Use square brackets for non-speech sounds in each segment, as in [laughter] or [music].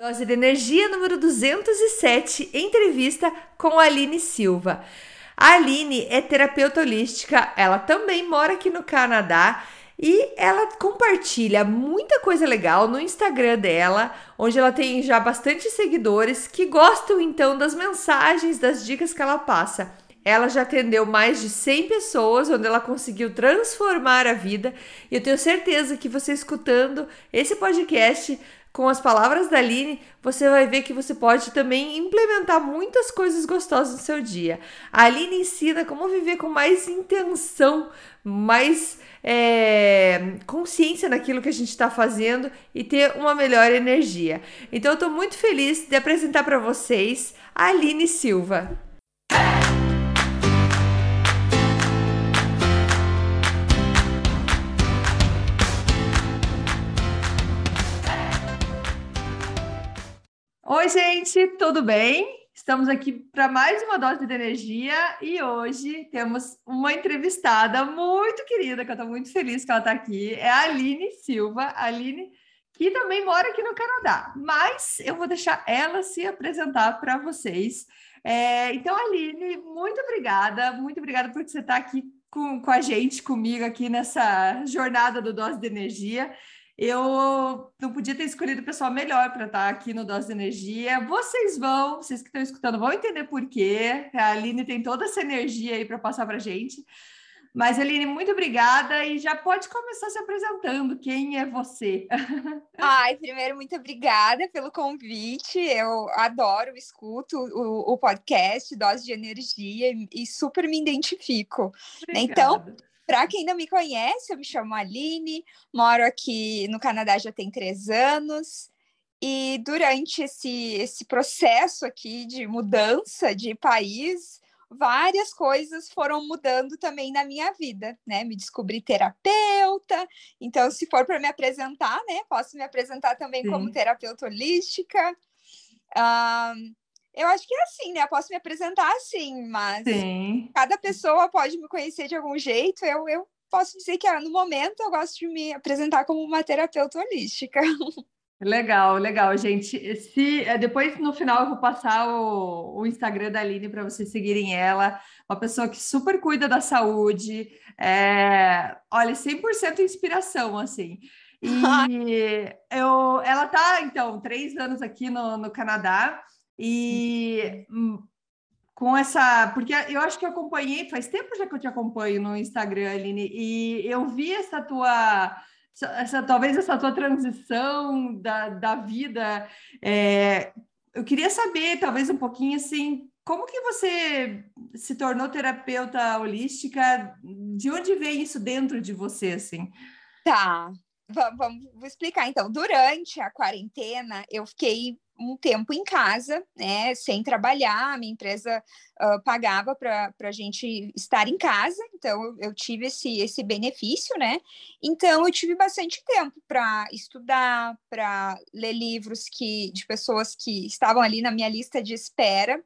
Dose de Energia número 207, entrevista com Aline Silva. A Aline é terapeuta holística, ela também mora aqui no Canadá e ela compartilha muita coisa legal no Instagram dela, onde ela tem já bastante seguidores que gostam então das mensagens, das dicas que ela passa. Ela já atendeu mais de 100 pessoas, onde ela conseguiu transformar a vida. E eu tenho certeza que você escutando esse podcast com as palavras da Aline, você vai ver que você pode também implementar muitas coisas gostosas no seu dia. A Aline ensina como viver com mais intenção, mais é, consciência naquilo que a gente está fazendo e ter uma melhor energia. Então, eu estou muito feliz de apresentar para vocês a Aline Silva. Oi, gente, tudo bem? Estamos aqui para mais uma dose de energia e hoje temos uma entrevistada muito querida, que eu estou muito feliz que ela está aqui. É a Aline Silva. A Aline, que também mora aqui no Canadá, mas eu vou deixar ela se apresentar para vocês. É, então, Aline, muito obrigada, muito obrigada por você estar aqui com, com a gente, comigo aqui nessa jornada do Dose de Energia eu não podia ter escolhido o pessoal melhor para estar aqui no Dose de Energia. Vocês vão, vocês que estão escutando, vão entender por quê. A Aline tem toda essa energia aí para passar para a gente. Mas, Aline, muito obrigada e já pode começar se apresentando. Quem é você? [laughs] Ai, primeiro, muito obrigada pelo convite. Eu adoro, escuto o, o podcast Dose de Energia e super me identifico. Né? Então, para quem não me conhece, eu me chamo Aline, moro aqui no Canadá já tem três anos. E durante esse, esse processo aqui de mudança de país, várias coisas foram mudando também na minha vida, né? Me descobri terapeuta, então se for para me apresentar, né? Posso me apresentar também Sim. como terapeuta holística. Um, eu acho que é assim, né? Eu posso me apresentar assim, mas Sim. cada pessoa pode me conhecer de algum jeito. Eu, eu posso dizer que ah, no momento eu gosto de me apresentar como uma terapeuta holística. [laughs] Legal, legal, gente. Se eh, depois no final eu vou passar o, o Instagram da Aline para vocês seguirem ela, uma pessoa que super cuida da saúde, é, olha, 100% inspiração, assim. E [laughs] eu, ela tá, então, três anos aqui no, no Canadá, e hum, com essa. Porque eu acho que eu acompanhei, faz tempo já que eu te acompanho no Instagram, Aline, e eu vi essa tua. Essa, talvez essa tua transição da, da vida. É, eu queria saber, talvez, um pouquinho assim, como que você se tornou terapeuta holística? De onde veio isso dentro de você, assim? Tá, vamos, vou explicar então. Durante a quarentena, eu fiquei um tempo em casa, né, sem trabalhar, minha empresa uh, pagava para a gente estar em casa, então eu, tive esse, esse benefício, né? Então eu tive bastante tempo para estudar, para ler livros que, de pessoas que estavam ali na minha lista de espera.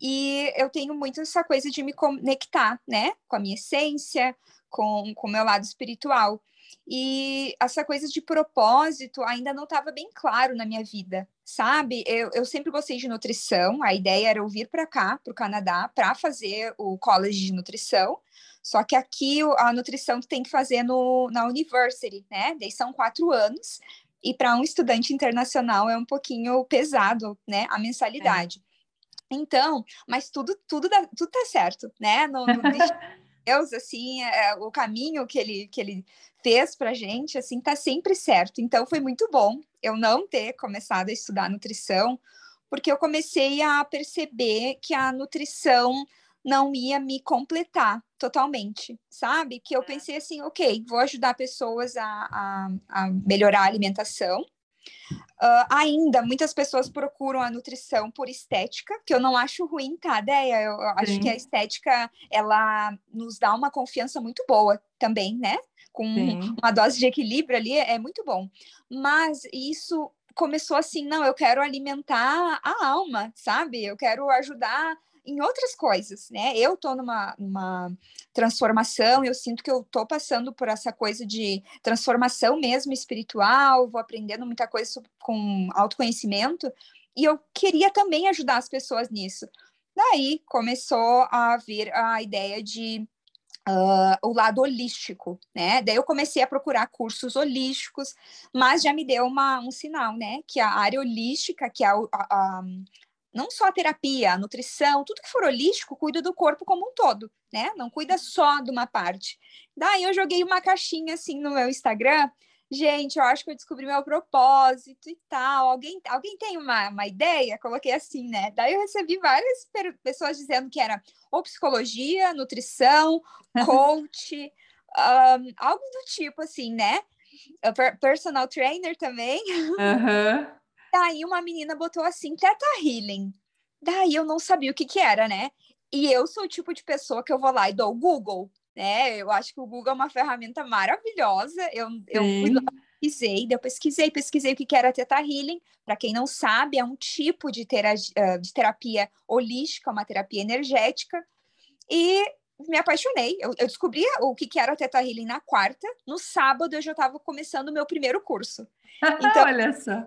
E eu tenho muito essa coisa de me conectar, né, com a minha essência, com o meu lado espiritual. E essa coisa de propósito ainda não estava bem claro na minha vida, sabe? Eu, eu sempre gostei de nutrição, a ideia era eu vir para cá, para o Canadá, para fazer o college de nutrição. Só que aqui a nutrição tem que fazer no, na university, né? Daí são quatro anos, e para um estudante internacional é um pouquinho pesado, né? A mensalidade. É. Então, mas tudo, tudo, dá, tudo tá certo, né? No, no [laughs] Deus, assim, é, o caminho que ele, que ele fez pra gente, assim, tá sempre certo. Então, foi muito bom eu não ter começado a estudar nutrição, porque eu comecei a perceber que a nutrição não ia me completar totalmente, sabe? Que eu é. pensei assim, ok, vou ajudar pessoas a, a, a melhorar a alimentação, Uh, ainda, muitas pessoas procuram a nutrição por estética, que eu não acho ruim, tá, Deia? Eu, eu acho que a estética, ela nos dá uma confiança muito boa também, né? Com Sim. uma dose de equilíbrio ali, é muito bom. Mas isso começou assim, não, eu quero alimentar a alma, sabe? Eu quero ajudar em outras coisas, né? Eu tô numa, transformação, eu sinto que eu tô passando por essa coisa de transformação mesmo espiritual, vou aprendendo muita coisa com autoconhecimento, e eu queria também ajudar as pessoas nisso. Daí começou a vir a ideia de Uh, o lado holístico, né? Daí eu comecei a procurar cursos holísticos, mas já me deu uma, um sinal, né? Que a área holística, que é a, a, não só a terapia, a nutrição, tudo que for holístico, cuida do corpo como um todo, né? Não cuida só de uma parte. Daí eu joguei uma caixinha assim no meu Instagram. Gente, eu acho que eu descobri meu propósito e tal. Alguém, alguém tem uma, uma ideia? Coloquei assim, né? Daí eu recebi várias pessoas dizendo que era ou psicologia, nutrição, [laughs] coach, um, algo do tipo assim, né? Personal trainer também. Uhum. Daí uma menina botou assim, Teta Healing. Daí eu não sabia o que que era, né? E eu sou o tipo de pessoa que eu vou lá e dou o Google, né? Eu acho que o Google é uma ferramenta maravilhosa. Eu, eu fui lá, pesquisei, eu pesquisei, pesquisei o que era Teta Healing. Para quem não sabe, é um tipo de, tera de terapia holística, uma terapia energética. E me apaixonei. Eu, eu descobri o que, que era o Teta Healing na quarta. No sábado, eu já estava começando o meu primeiro curso. [laughs] Então, Olha só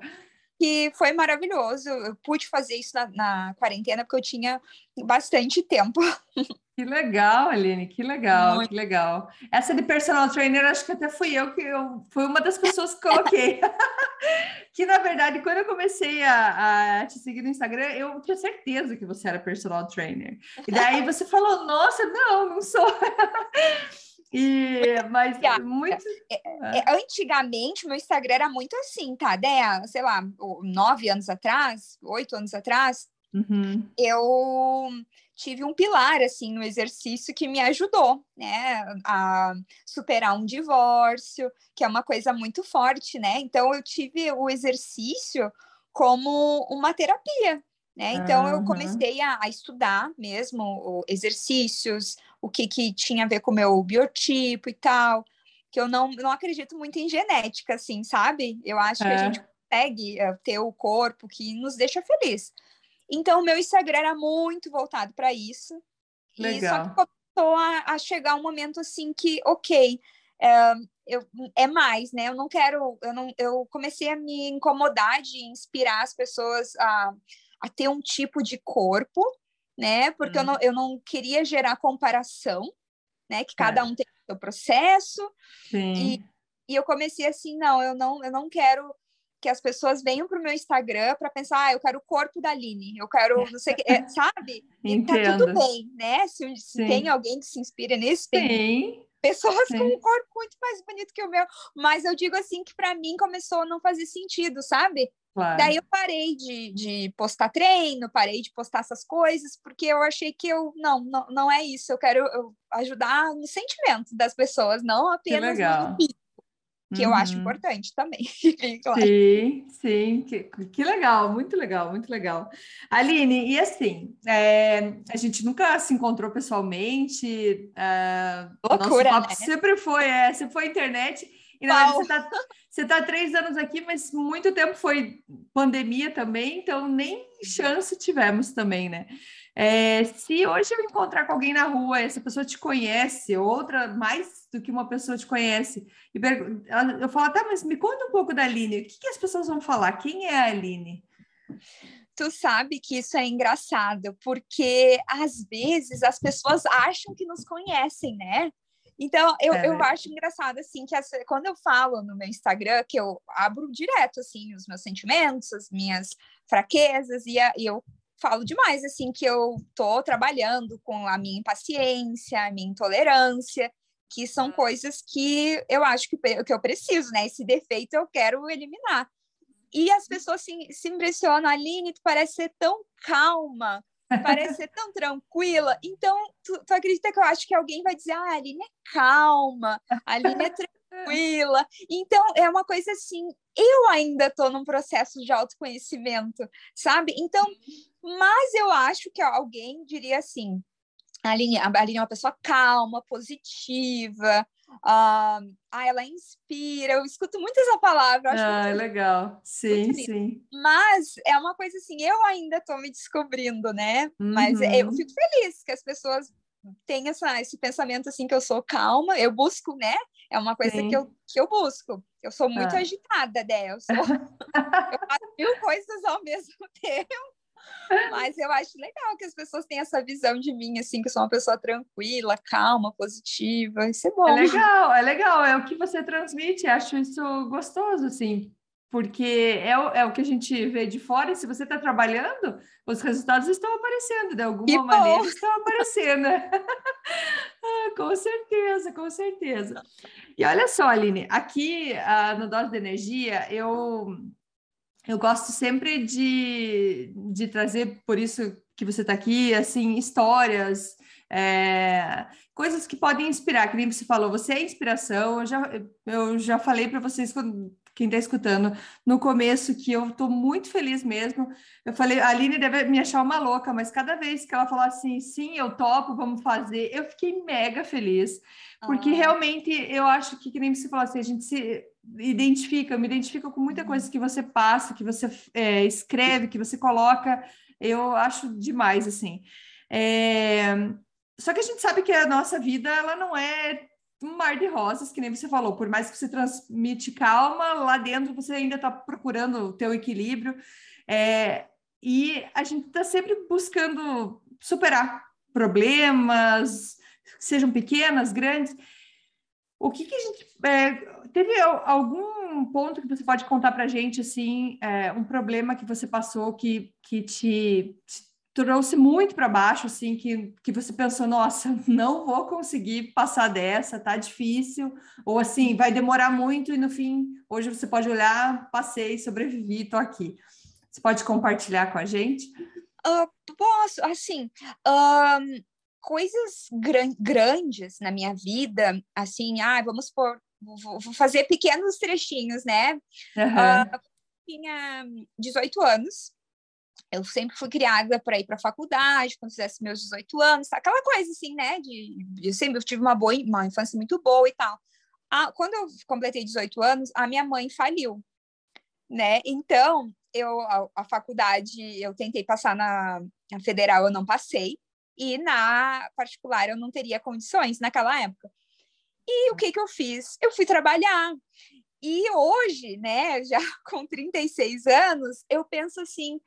que foi maravilhoso. Eu pude fazer isso na, na quarentena porque eu tinha bastante tempo. [laughs] Que legal, Aline, que legal, Muito. que legal. Essa de personal trainer, acho que até fui eu que eu fui uma das pessoas que coloquei. [laughs] que na verdade, quando eu comecei a, a, te seguir no Instagram, eu tinha certeza que você era personal trainer. E daí você falou, nossa, não, não sou. [laughs] E, mas muito. É, é, é, antigamente, meu Instagram era muito assim, tá? Dea, sei lá, nove anos atrás, oito anos atrás, uhum. eu tive um pilar assim no exercício que me ajudou, né, a superar um divórcio, que é uma coisa muito forte, né? Então eu tive o exercício como uma terapia, né? Então uhum. eu comecei a, a, estudar mesmo exercícios, o que, que tinha a ver com o meu biotipo e tal, que eu não, não acredito muito em genética, assim, sabe? Eu acho é. que a gente consegue uh, ter o corpo que nos deixa feliz. Então, o meu Instagram era muito voltado para isso. Legal. E só que começou a, a chegar um momento assim que, ok, é, eu, é mais, né? Eu não quero, eu não, eu comecei a me incomodar de inspirar as pessoas a a ter um tipo de corpo, né? Porque hum. eu, não, eu não queria gerar comparação, né? Que cada é. um tem o seu processo. E, e eu comecei assim, não, eu não, eu não quero que as pessoas venham para o meu Instagram para pensar, ah, eu quero o corpo da Aline, eu quero, não sei, é, [laughs] sabe? E tá tudo bem, né? Se, se tem alguém que se inspira nisso, tem Sim. pessoas Sim. com um corpo muito mais bonito que o meu, mas eu digo assim que para mim começou a não fazer sentido, sabe? Claro. Daí eu parei de, de postar treino, parei de postar essas coisas, porque eu achei que eu, não, não, não é isso, eu quero eu ajudar no sentimento das pessoas, não apenas no físico, que eu acho uhum. importante também. [laughs] claro. Sim, sim, que, que legal, muito legal, muito legal. Aline, e assim, é, a gente nunca se encontrou pessoalmente, é, Loucura, nosso papo né? sempre foi, é, sempre foi internet, e na verdade, você está você tá três anos aqui, mas muito tempo foi pandemia também, então nem chance tivemos também, né? É, se hoje eu encontrar com alguém na rua, essa pessoa te conhece, outra mais do que uma pessoa te conhece, e eu falo, tá, mas me conta um pouco da Aline, o que, que as pessoas vão falar? Quem é a Aline? tu sabe que isso é engraçado, porque às vezes as pessoas acham que nos conhecem, né? Então, eu, é. eu acho engraçado, assim, que essa, quando eu falo no meu Instagram, que eu abro direto, assim, os meus sentimentos, as minhas fraquezas, e, a, e eu falo demais, assim, que eu tô trabalhando com a minha impaciência, a minha intolerância, que são hum. coisas que eu acho que, que eu preciso, né? Esse defeito eu quero eliminar. E as pessoas se, se impressionam, Aline, tu parece ser tão calma, parece ser tão tranquila. Então, tu, tu, acredita que eu acho que alguém vai dizer, ah, a Aline é calma, a Aline é tranquila. Então, é uma coisa assim, eu ainda estou num processo de autoconhecimento, sabe? Então, mas eu acho que alguém diria assim, a Aline, a Aline é uma pessoa calma, positiva, ah, ela inspira, eu escuto muito essa palavra. ah, legal. Sim, sim. Mas é uma coisa assim, eu ainda estou me descobrindo, né? Uhum. Mas eu fico feliz que as pessoas tenham essa, esse pensamento assim que eu sou calma, eu busco, né? É uma coisa que eu, que eu busco. Eu sou muito ah. agitada, né? Eu, sou... [laughs] eu faço mil coisas ao mesmo [laughs] tempo. Mas eu acho legal que as pessoas tenham essa visão de mim, assim, que eu sou uma pessoa tranquila, calma, positiva. Isso é bom. É legal, é legal, é o que você transmite, acho isso gostoso, assim, porque é o, é o que a gente vê de fora, e se você está trabalhando, os resultados estão aparecendo, de alguma maneira estão aparecendo. [laughs] ah, com certeza, com certeza. E olha só, Aline, aqui uh, no Dose de Energia, eu eu gosto sempre de, de trazer, por isso que você está aqui, assim, histórias, é, coisas que podem inspirar, que nem você falou, você é inspiração, eu já, eu já falei para vocês, quem está escutando, no começo, que eu estou muito feliz mesmo, eu falei, a Aline deve me achar uma louca, mas cada vez que ela falou assim, sim, eu topo, vamos fazer, eu fiquei mega feliz, porque realmente eu acho que, que nem você falou assim, a gente se identifica, eu me identifico com muita coisa que você passa, que você é, escreve, que você coloca, eu acho demais, assim. É... Só que a gente sabe que a nossa vida, ela não é um mar de rosas, que nem você falou, por mais que você transmite calma, lá dentro você ainda está procurando o teu equilíbrio, é... e a gente está sempre buscando superar problemas, sejam pequenas, grandes, o que, que a gente. É, teve algum ponto que você pode contar para a gente, assim, é, um problema que você passou que, que te, te trouxe muito para baixo, assim, que, que você pensou, nossa, [laughs] não vou conseguir passar dessa, tá difícil, ou assim, vai demorar muito e no fim, hoje você pode olhar, passei, sobrevivi, tô aqui. Você pode compartilhar com a gente? Uh, posso, assim, coisas gran grandes na minha vida, assim, ah, vamos por vou, vou fazer pequenos trechinhos, né? Uhum. Uh, tinha 18 anos, eu sempre fui criada para ir para a faculdade, quando fizesse meus 18 anos, tá? aquela coisa assim, né? De, eu sempre tive uma boa, uma infância muito boa e tal. Ah, quando eu completei 18 anos, a minha mãe faliu, né? Então, eu a, a faculdade, eu tentei passar na, na federal, eu não passei e na particular eu não teria condições naquela época. E o que que eu fiz? Eu fui trabalhar. E hoje, né, [laughs] já com 36 anos, eu penso assim,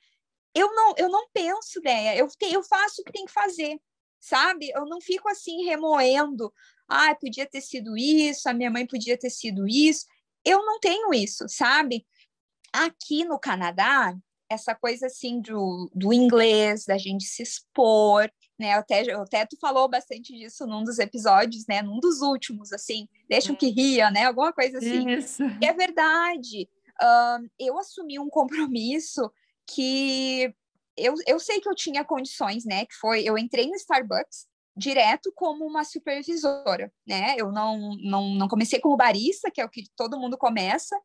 eu não, eu não penso, né, eu, te, eu faço o que tem que fazer, sabe? Eu não fico assim remoendo, ah, podia ter sido isso, a minha mãe podia ter sido isso. Eu não tenho isso, sabe? Aqui no Canadá, essa coisa assim do, do inglês, da gente se expor, né? Até, até tu falou bastante disso num dos episódios, né? Num dos últimos, assim, deixam que ria, né? Alguma coisa assim. Isso. E é verdade. Uh, eu assumi um compromisso que eu, eu sei que eu tinha condições, né? Que foi, eu entrei no Starbucks direto como uma supervisora, né? Eu não, não, não comecei como barista, que é o que todo mundo começa,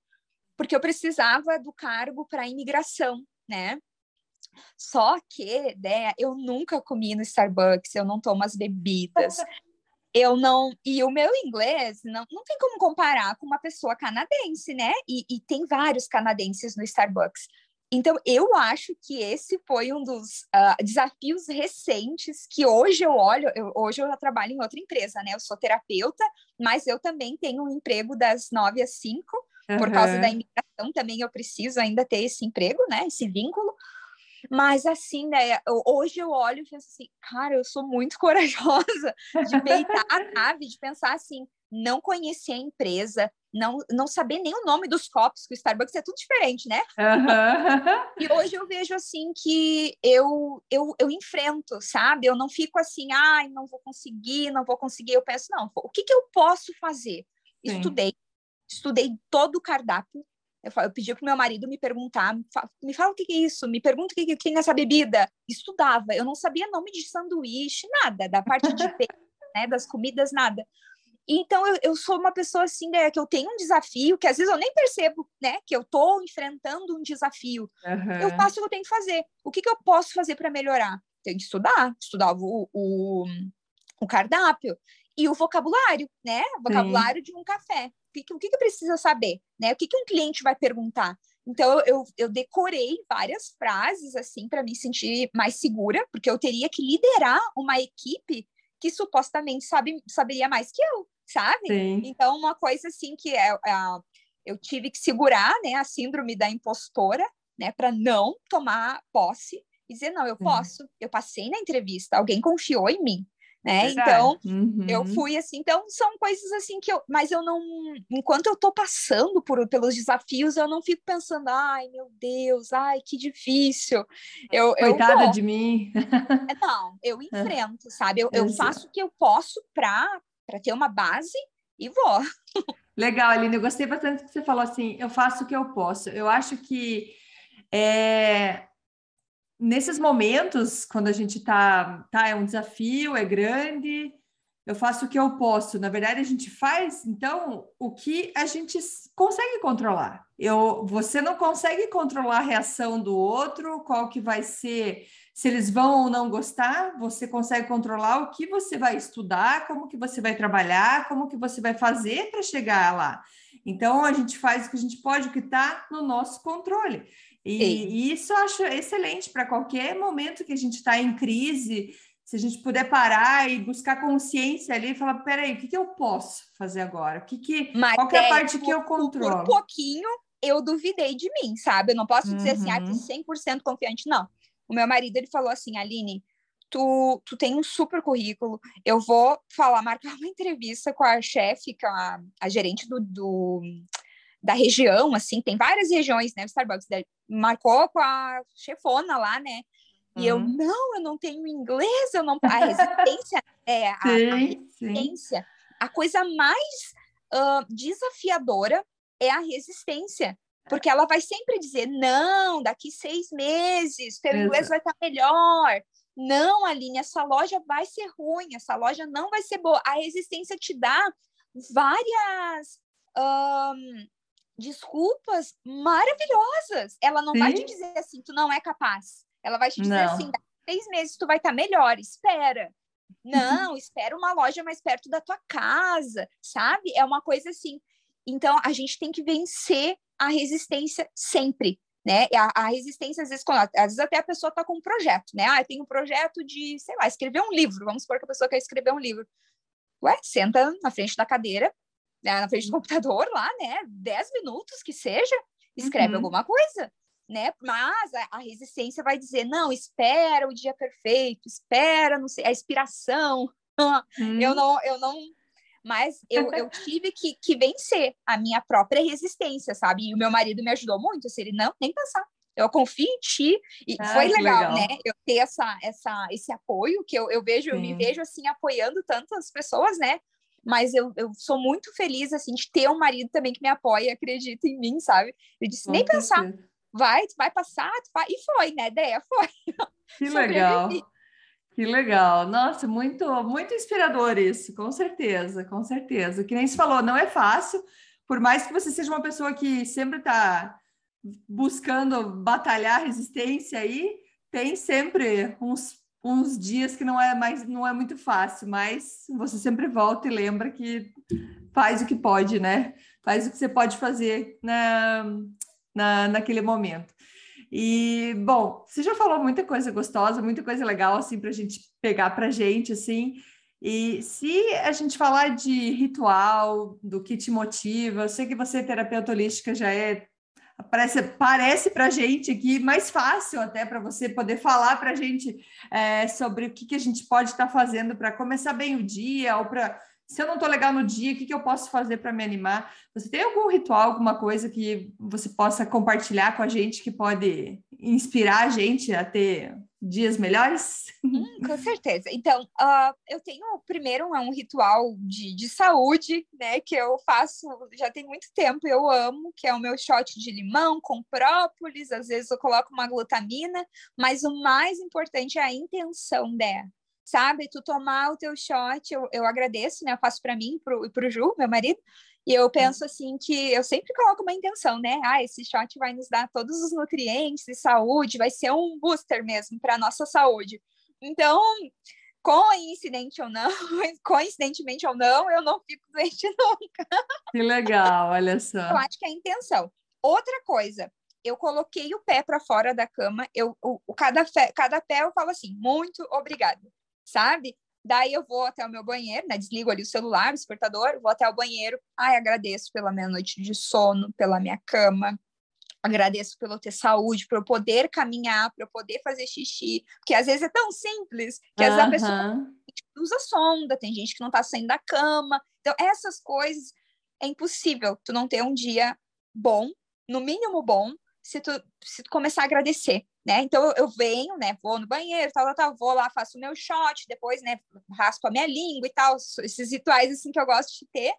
porque eu precisava do cargo para imigração, né? Só que, né, eu nunca comi no Starbucks, eu não tomo as bebidas. [laughs] Eu não. E o meu inglês não, não tem como comparar com uma pessoa canadense, né? E, e tem vários canadenses no Starbucks. Então, eu acho que esse foi um dos uh, desafios recentes que hoje eu olho. Eu, hoje eu trabalho em outra empresa, né? Eu sou terapeuta, mas eu também tenho um emprego das nove às cinco, uhum. por causa da imigração. Também eu preciso ainda ter esse emprego, né? Esse vínculo. Mas assim, né, hoje eu olho e penso assim, cara, eu sou muito [laughs] corajosa de peitar, sabe? De pensar assim, não conhecer a empresa, não, não saber nem o nome dos copos, que o Starbucks é tudo diferente, né? Uhum. e hoje eu vejo assim que eu, eu, eu enfrento, sabe? Eu não fico assim, ai, não vou conseguir, não vou conseguir. Eu penso, não, o que, que eu posso fazer? Sim. Estudei, estudei todo o cardápio, eu, eu pedi para o meu marido me perguntar, me fala o que, é isso, me pergunta o que, que tem nessa bebida. Estudava, eu não sabia nome de sanduíche, nada, da parte de [laughs] né, das comidas, nada. Então, eu, eu sou uma pessoa assim, né, que eu tenho um desafio, que às vezes eu nem percebo, né, que eu estou enfrentando um desafio. Uhum. Eu faço o que eu tenho que fazer. O que, que eu posso fazer para melhorar? Tenho que estudar, estudar o, o, o cardápio. e o vocabulário, né? Vocabulário Sim. de um café. O que, que, precisa saber, né? O que, que um cliente vai perguntar? Então, eu, eu decorei várias frases, assim, para me sentir mais segura, porque eu teria que liderar uma equipe que supostamente sabe, saberia mais que eu, sabe? Sim. Então, uma coisa, assim, que é, é, eu tive que segurar, né, a síndrome da impostora, né, para não tomar posse e dizer, não, eu posso, eu passei na entrevista, alguém confiou em mim, né? Então, uhum. eu fui assim, então são coisas assim que eu, mas eu não, enquanto eu tô passando por pelos desafios, eu não fico pensando, ai, meu Deus, ai, que difícil. Eu, Coitada eu de mim. É, não, eu [laughs] enfrento, sabe? Eu, eu faço o que eu posso para para ter uma base e vou. Legal, Aline, eu gostei bastante que você falou assim, eu faço o que eu posso. Eu acho que é, nesses momentos, quando a gente tá, tá, é um desafio, é grande, eu faço o que eu posso. Na verdade, a gente faz, então, o que a gente consegue controlar. Eu, você não consegue controlar a reação do outro, qual que vai ser, se eles vão ou não gostar, você consegue controlar o que você vai estudar, como que você vai trabalhar, como que você vai fazer para chegar lá. Então, a gente faz o que a gente pode, o que está no nosso controle. E, e isso eu acho excelente para qualquer momento que a gente está em crise, se a gente puder parar e buscar consciência ali e falar, peraí, o que, que eu posso fazer agora? O que que, Mas qual que é a parte que eu controlo? Por pouquinho, eu duvidei de mim, sabe? Eu não posso uhum. dizer assim, ah, 100% confiante, não. O meu marido, ele falou assim, Aline, tu, tu tem um super currículo, eu vou falar, marcar uma [laughs] entrevista com a chefe, com a, a gerente do, do da região, assim, tem várias regiões, né? O Starbucks marcou com a chefona lá, né? E uhum. eu, não, eu não tenho inglês, eu não. A resistência, [laughs] é, a, sim, a resistência. Sim. A coisa mais uh, desafiadora é a resistência. Porque ela vai sempre dizer, não, daqui seis meses, teu inglês vai estar melhor. Não, Aline, essa loja vai ser ruim, essa loja não vai ser boa. A resistência te dá várias um, desculpas maravilhosas. Ela não Sim. vai te dizer assim, tu não é capaz. Ela vai te dizer não. assim, daqui três meses tu vai estar tá melhor, espera. [laughs] Não, espera uma loja mais perto da tua casa, sabe? É uma coisa assim. Então, a gente tem que vencer a resistência sempre, né? A, a resistência, às vezes, quando, às vezes até a pessoa está com um projeto, né? Ah, eu tenho um projeto de, sei lá, escrever um livro. Vamos supor que a pessoa quer escrever um livro. Ué, senta na frente da cadeira, na frente do computador lá, né? Dez minutos que seja, escreve uhum. alguma coisa, né? Mas a, a, resistência vai dizer, não, espera o dia perfeito, espera, não sei, a inspiração. [laughs] Uhum. Eu não, eu não. Mas eu, eu [laughs] tive que, que vencer a minha própria resistência, sabe? E o meu marido me ajudou muito. Assim, ele, não, nem pensar. Eu confio em ti. E ah, foi legal, legal, né? Eu ter essa, essa, esse apoio que eu, eu vejo, Sim. eu me vejo assim apoiando tantas pessoas, né? Mas eu, eu sou muito feliz, assim, de ter um marido também que me apoia e acredita em mim, sabe? Eu disse, nem pensar, vai, vai passar, vai. e foi, né, ideia foi. [laughs] Que legal. Que legal. Nossa, muito, muito inspirador isso, com certeza, com certeza. Que nem se falou, não é fácil, por mais que você seja uma pessoa que sempre está buscando batalhar resistência aí, tem sempre uns uns dias que não é mais não é muito fácil, mas você sempre volta e lembra que faz o que pode, né? Faz o que você pode fazer na, na, naquele momento. E, bom, você já falou muita coisa gostosa, muita coisa legal, assim, para a gente pegar para gente, assim. E se a gente falar de ritual, do que te motiva, eu sei que você, terapeuta holística, já é parece, parece para a gente aqui mais fácil até para você poder falar para a gente é, sobre o que, que a gente pode estar tá fazendo para começar bem o dia ou para se eu não estou legal no dia, o que, que eu posso fazer para me animar? Você tem algum ritual, alguma coisa que você possa compartilhar com a gente que pode inspirar a gente a ter dias melhores? Hum, com certeza. Então, uh, eu tenho primeiro um, é um ritual de, de saúde, né, que eu faço já tem muito tempo, eu amo, que é o meu shot de limão com própolis, às vezes eu coloco uma glutamina, mas o mais importante é a intenção dela sabe? Tu tomar o teu shot, eu, eu agradeço, né? Eu faço para mim e para o Ju, meu marido, e eu penso assim que eu sempre coloco uma intenção, né? Ah, esse shot vai nos dar todos os nutrientes e saúde, vai ser um booster mesmo para nossa saúde. Então, coincidente ou não, [laughs] coincidentemente ou não, eu não fico doente [laughs] nunca. Que legal, olha só. Eu acho que é a intenção. Outra coisa, eu coloquei o pé para fora da cama, eu, o, o cada, pé, cada pé eu falo assim, muito obrigada, sabe? Daí eu vou até o meu banheiro, né? Desligo ali o celular, o despertador, vou até o banheiro. Ai, agradeço pela minha noite de sono, pela minha cama, agradeço pelo ter saúde, por eu poder caminhar, para eu poder fazer xixi, porque às vezes é tão simples que às vezes a pessoa usa sonda, tem gente que não está saindo da cama. Então, essas coisas é impossível tu não ter um dia bom, no mínimo bom, se tu, se tu começar a agradecer, né? Então eu, venho, né? Vou no banheiro, tal, tal, tal, vou lá, faço o meu shot, depois, né? Raspo a minha língua e tal, esses rituais assim que eu gosto de ter.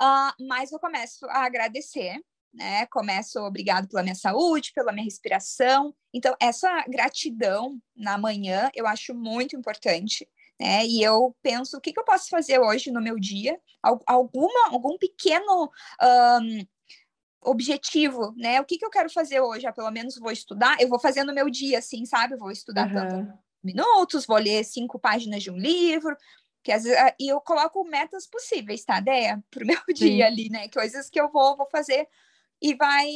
Uh, mas eu começo a agradecer né? Começo obrigado pela minha saúde, pela minha respiração. Então, essa gratidão na manhã eu acho muito importante. Né? E eu penso, o que, que eu posso fazer hoje no meu dia? Alguma, algum pequeno um, objetivo, né? O que, que eu quero fazer hoje? Ah, pelo menos vou estudar. Eu vou fazer no meu dia, assim, sabe? vou estudar uhum. tanto minutos, vou ler cinco páginas de um livro. Que às vezes, ah, e eu coloco metas possíveis, tá, Deia? [laughs] Para o meu Sim. dia ali, né? Coisas que eu vou, vou fazer e vai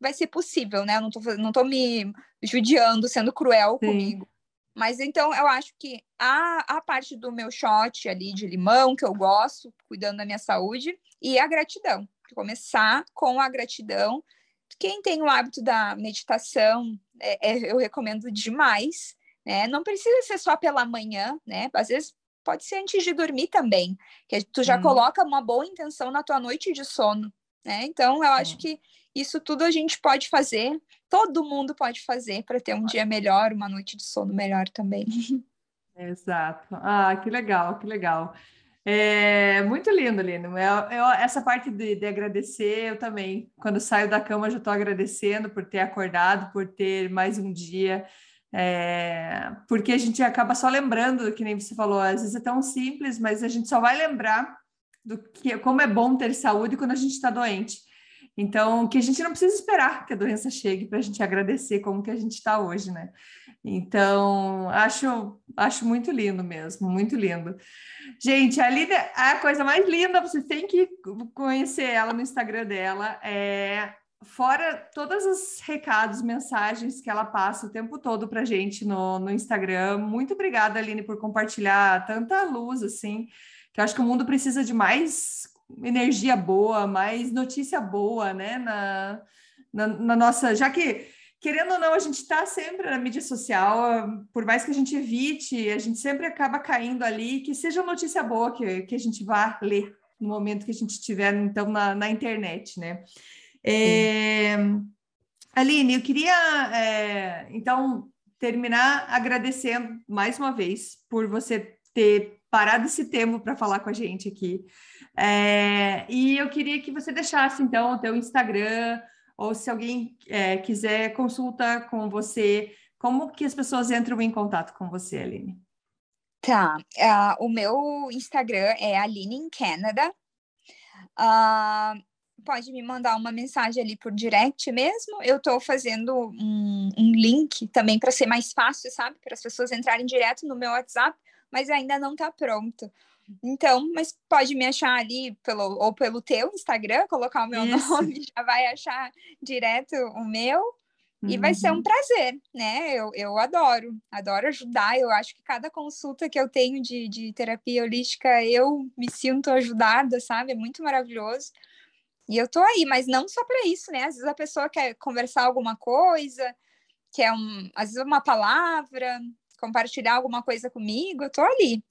vai ser possível, né? Eu não tô, não tô me judiando, sendo cruel Sim. comigo. Mas então eu acho que a, a parte do meu shot ali de limão, que eu gosto, cuidando da minha saúde, e a gratidão. Começar com a gratidão. Quem tem o hábito da meditação, é, é, eu recomendo demais. Né? Não precisa ser só pela manhã, né? Às vezes pode ser antes de dormir também, que tu já hum. coloca uma boa intenção na tua noite de sono. Né? Então, eu acho que isso tudo a gente pode fazer, todo mundo pode fazer para ter um dia melhor, uma noite de sono melhor também. [laughs] Exato. Ah, que legal, que legal. É muito lindo, Lino. Eu, eu, essa parte de, de, agradecer, eu também. Quando saio da cama, já estou agradecendo por ter acordado, por ter mais um dia. É, porque a gente acaba só lembrando, que nem você falou, às vezes é tão simples, mas a gente só vai lembrar do que como é bom ter saúde quando a gente está doente. Então, que a gente não precisa esperar que a doença chegue para a gente agradecer como que a gente está hoje, né? Então, acho, acho muito lindo mesmo, muito lindo. Gente, a Lívia, a coisa mais linda, você tem que conhecer ela no Instagram dela. É, fora todos os recados, mensagens que ela passa o tempo todo para gente no, no Instagram. Muito obrigada, Aline, por compartilhar tanta luz assim que eu acho que o mundo precisa de mais energia boa, mais notícia boa, né? Na, na, na nossa. Já que, querendo ou não, a gente está sempre na mídia social, por mais que a gente evite, a gente sempre acaba caindo ali, que seja notícia boa que, que a gente vá ler no momento que a gente estiver, então, na, na internet, né? É, Aline, eu queria, é, então, terminar agradecendo mais uma vez por você ter parado esse tempo para falar com a gente aqui. É, e eu queria que você deixasse, então, o teu Instagram, ou se alguém é, quiser consulta com você, como que as pessoas entram em contato com você, Aline? Tá, uh, o meu Instagram é Aline em Canada. Uh, pode me mandar uma mensagem ali por direct mesmo. Eu estou fazendo um, um, link também para ser mais fácil, sabe? Para as pessoas entrarem direto no meu WhatsApp mas ainda não está pronto. Então, mas pode me achar ali pelo, ou pelo teu Instagram, colocar o meu Isso. nome, [laughs] já vai achar direto o meu. E vai ser um uhum. prazer, né? Eu, eu adoro, adoro ajudar. Eu acho que cada consulta que eu tenho de, de terapia holística, eu me sinto ajudada, sabe? É muito maravilhoso. E eu tô aí, mas não só para isso, né? Às vezes a pessoa quer conversar alguma coisa, quer um, às vezes uma palavra, compartilhar alguma coisa comigo, eu tô ali,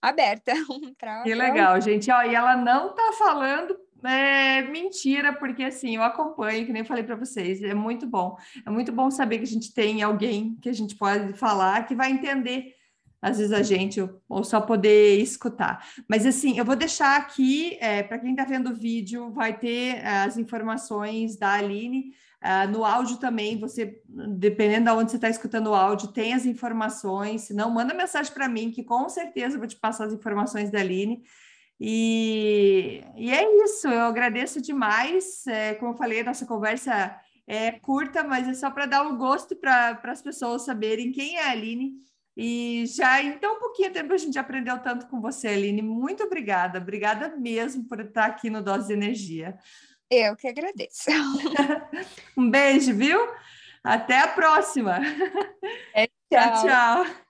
aberta. [laughs] pra, que legal, gente. Ó, e ela não tá falando é, mentira, porque assim, eu acompanho, que nem falei para vocês, é muito bom. É muito bom saber que a gente tem alguém que a gente pode falar, que vai entender às vezes a gente, ou só poder escutar. Mas assim, eu vou deixar aqui, é, para quem está vendo o vídeo, vai ter as informações da Aline. Uh, no áudio também, você, dependendo de onde você está escutando o áudio, tem as informações. Se não, manda mensagem para mim, que com certeza eu vou te passar as informações da Aline. E, e é isso, eu agradeço demais. É, como eu falei, nossa conversa é curta, mas é só para dar o um gosto para as pessoas saberem quem é a Aline. E já em tão pouquinho tempo a gente aprendeu tanto com você, Aline. Muito obrigada. Obrigada mesmo por estar aqui no Dose de Energia. Eu que agradeço. [laughs] um beijo, viu? Até a próxima. É, tchau, tchau.